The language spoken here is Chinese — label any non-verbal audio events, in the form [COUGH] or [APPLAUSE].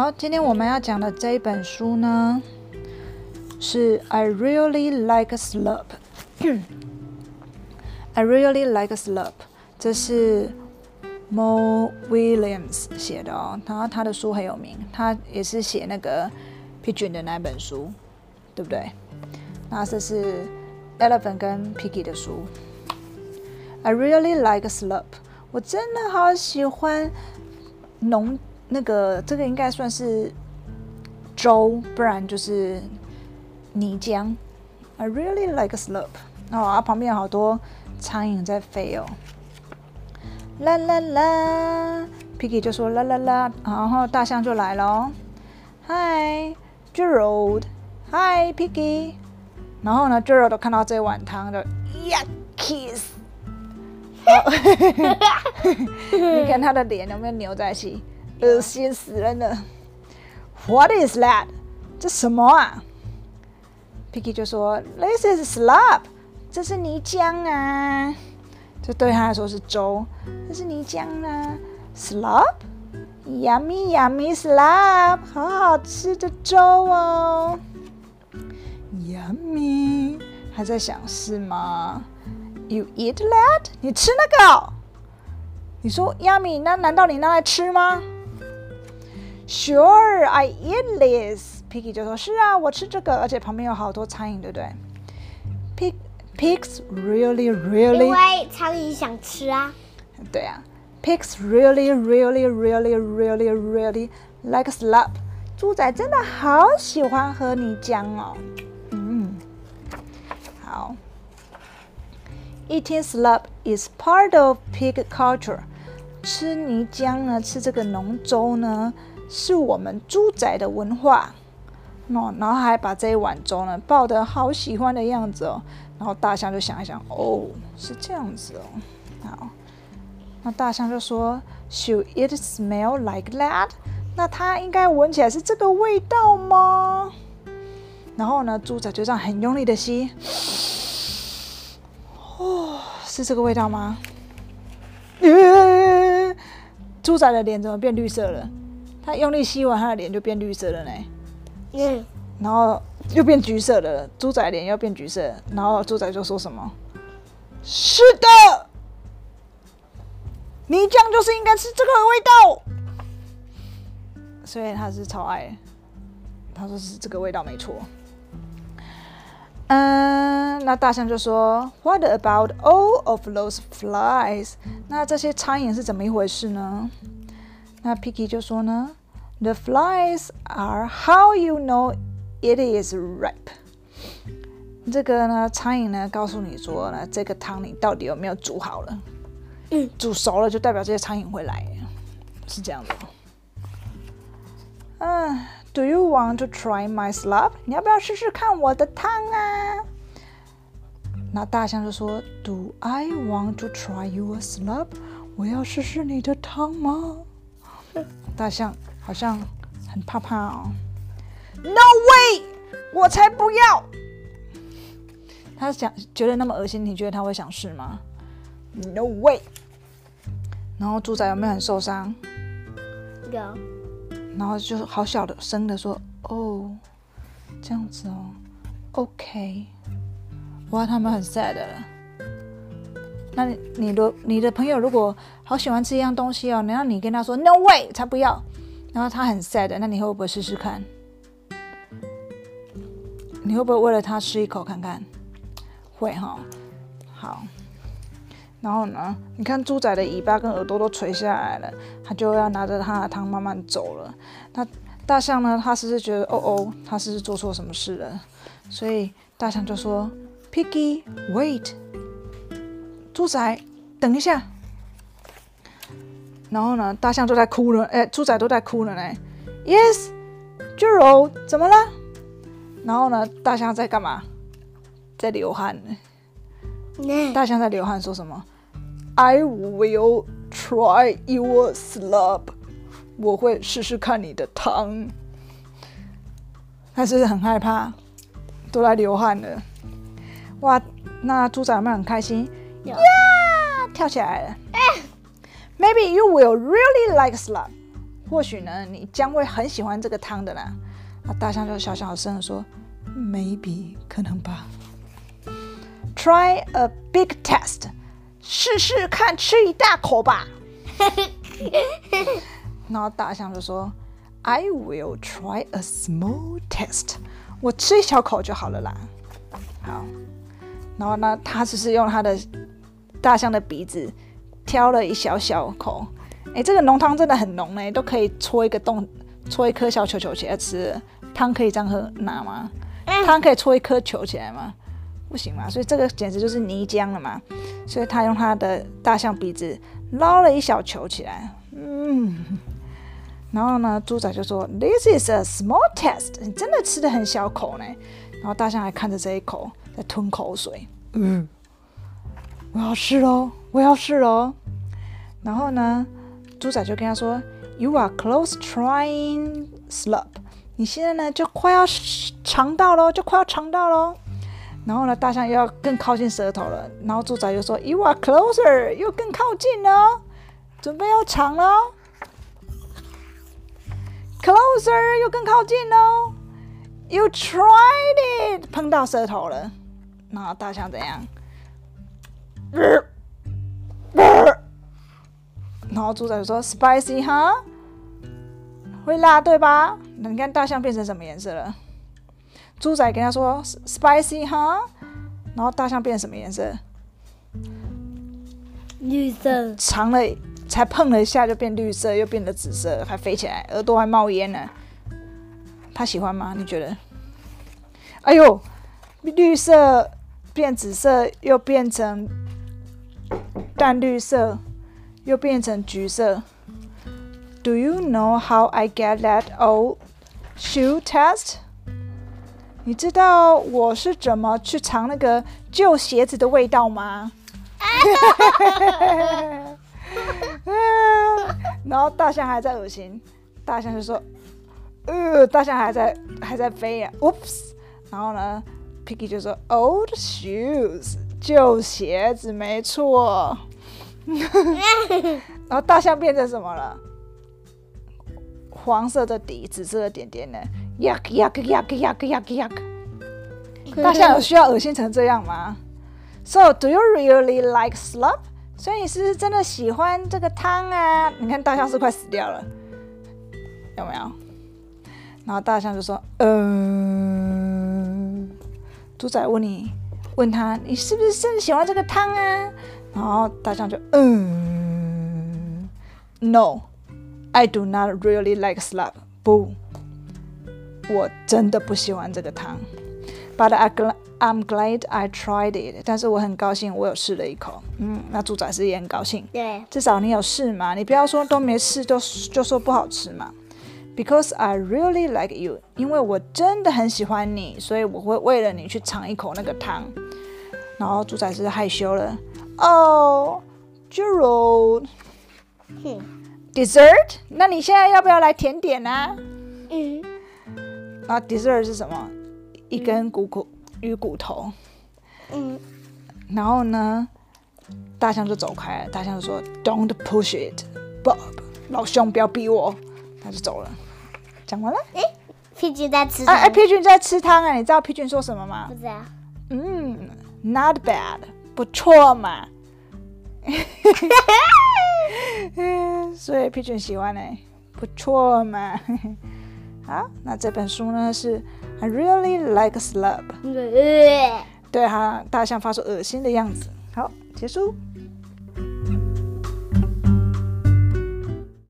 好，今天我们要讲的这一本书呢，是 I really like Slurp。I really like Slurp，这是 Mo Williams 写的哦。然后他的书很有名，他也是写那个 Pigeon 的那本书，对不对？那这是 Elephant 跟 Piggy 的书。I really like Slurp，我真的好喜欢浓。那个这个应该算是粥，不然就是泥浆。I really like a slurp。哦，啊，旁边有好多苍蝇在飞哦。啦啦啦，Piggy 就说啦啦啦，然后大象就来了。Hi，Gerald，Hi，Piggy。然后呢，Gerald 看到这碗汤就 Yuckies。[LAUGHS] 你看他的脸有没有扭在一起？恶心死人了！What is that？这什么啊？Picky 就说：“This is slop，这是泥浆啊。”这对他来说是粥，这是泥浆啊。Slop，yummy yummy slop，好好吃的粥哦。Yummy，还在想是吗？You eat that？你吃那个？你说 yummy，那难道你拿来吃吗 ？Sure, I eat this. Piggy 就说：“是啊，我吃这个，而且旁边有好多苍蝇，对不对？”Pig, pigs really, really 因为苍蝇想吃啊。对啊，pigs really, really, really, really, really like slop。猪仔真的好喜欢喝泥浆哦。嗯，好。Eating slop is part of pig culture。吃泥浆呢，吃这个浓粥呢。 是我们猪仔的文化，喏，然后还把这一碗粥呢抱得好喜欢的样子哦，然后大象就想一想，哦，是这样子哦，好，那大象就说，Should it smell like that？那它应该闻起来是这个味道吗？然后呢，猪仔就这样很用力的吸，哦，是这个味道吗？猪仔的脸怎么变绿色了？他用力吸完，他的脸就变绿色了呢。嗯，然后又变橘色了。猪仔脸又变橘色，然后猪仔就说什么：“是的，泥浆就是应该是这个味道。”所以他是超爱，他说是这个味道没错。嗯，那大象就说：“What about all of those flies？” 那这些苍蝇是怎么一回事呢？那 Picky 就说呢，The flies are how you know it is ripe。这个呢，苍蝇呢告诉你说呢，这个汤你到底有没有煮好了？嗯，煮熟了就代表这些苍蝇会来，是这样的。嗯，Do you want to try my slop？你要不要试试看我的汤啊？那大象就说，Do I want to try your slop？我要试试你的汤吗？大象好像很怕怕哦。No way！我才不要！他想觉得那么恶心，你觉得他会想试吗？No way！然后猪仔有没有很受伤？有。然后就好小的声的说：“哦，这样子哦，OK。”哇，他们很 sad 了。那你的你的朋友如果好喜欢吃一样东西哦，然后你跟他说 “No way”，才不要，然后他很 sad，那你会不会试试看？你会不会为了他吃一口看看？会哈，好。然后呢，你看猪仔的尾巴跟耳朵都垂下来了，他就要拿着他的汤慢慢走了。那大象呢？他是不是觉得哦哦，他是不是做错什么事了？所以大象就说：“Piggy, wait。”猪仔，等一下。然后呢，大象都在哭了，哎，猪仔都在哭了呢。Yes，Gerald，怎么了？然后呢，大象在干嘛？在流汗呢。大象在流汗，说什么？I will try your slop。我会试试看你的汤。他是不是很害怕？都在流汗了。哇，那猪仔有没有很开心？呀，跳起来了！Maybe you will really like slop。或许呢，你将会很喜欢这个汤的啦。那大象就小小声的说：“Maybe，可能吧。Try a big test，试试看，吃一大口吧。[LAUGHS] ”然后大象就说：“I will try a small test，我吃一小口就好了啦。”好，然后呢，他只是用他的大象的鼻子挑了一小小口。哎，这个浓汤真的很浓哎，都可以戳一个洞，戳一颗小球球起来吃。汤可以这样喝拿吗？汤可以戳一颗球起来吗？不行嘛，所以这个简直就是泥浆了嘛。所以他用他的大象鼻子捞了一小球起来。嗯，然后呢，猪仔就说：“This is a small test。”你真的吃的很小口呢。然后大象还看着这一口在吞口水。嗯，我要试喽，我要试喽。然后呢？猪仔就跟他说：“You are close trying slop。你现在呢就快要尝到喽，就快要尝到喽。然后呢，大象又要更靠近舌头了。然后猪仔又说：You are closer，又更靠近了，准备要尝了。Closer，又更靠近喽。You tried it，碰到舌头了。那大象怎样？” [LAUGHS] 然后猪仔就说：“Spicy 哈，会辣对吧？你看大象变成什么颜色了？”猪仔跟他说：“Spicy 哈。”然后大象变成什么颜色？绿色。尝了才碰了一下就变绿色，又变得紫色，还飞起来，耳朵还冒烟呢。他喜欢吗？你觉得？哎呦，绿色变紫色，又变成淡绿色。又变成橘色。Do you know how I get that old shoe test？你知道我是怎么去尝那个旧鞋子的味道吗？[LAUGHS] 然后大象还在恶心，大象就说：“呃，大象还在还在飞呀，Oops！” 然后呢，Piggy 就说：“Old shoes，旧鞋子，没错。” [LAUGHS] 然后大象变成什么了？黄色的底，紫色的点点呢？Yuck yuck yuck yuck yuck yuck！大象有需要恶心成这样吗？So do you really like slop？所以你是真的喜欢这个汤啊？你看大象是快死掉了，有没有？然后大象就说：“嗯。”猪仔问你，问他，你是不是真的喜欢这个汤啊？然后大象就嗯，No，I do not really like slop。不，我真的不喜欢这个汤。But I I'm glad I tried it。但是我很高兴我有试了一口。嗯，那猪仔是也很高兴。对，至少你有试嘛，你不要说都没试就就说不好吃嘛。Because I really like you，因为我真的很喜欢你，所以我会为了你去尝一口那个汤。然后猪仔是害羞了。哦，Gerald，哼，dessert？那你现在要不要来甜点呢？嗯，啊，dessert 是什么？一根骨骨鱼骨头。嗯，然后呢，大象就走开了。大象就说：“Don't push it, Bob，老兄，不要逼我。”他就走了。讲完了。哎，皮菌在吃。哎哎，皮菌在吃汤哎，你知道皮菌说什么吗？不知道。嗯，Not bad。不错嘛，[LAUGHS] 所以皮准喜欢呢，不错嘛。[LAUGHS] 好，那这本书呢是 I really like slub。对哈，大象发出恶心的样子。好，结束。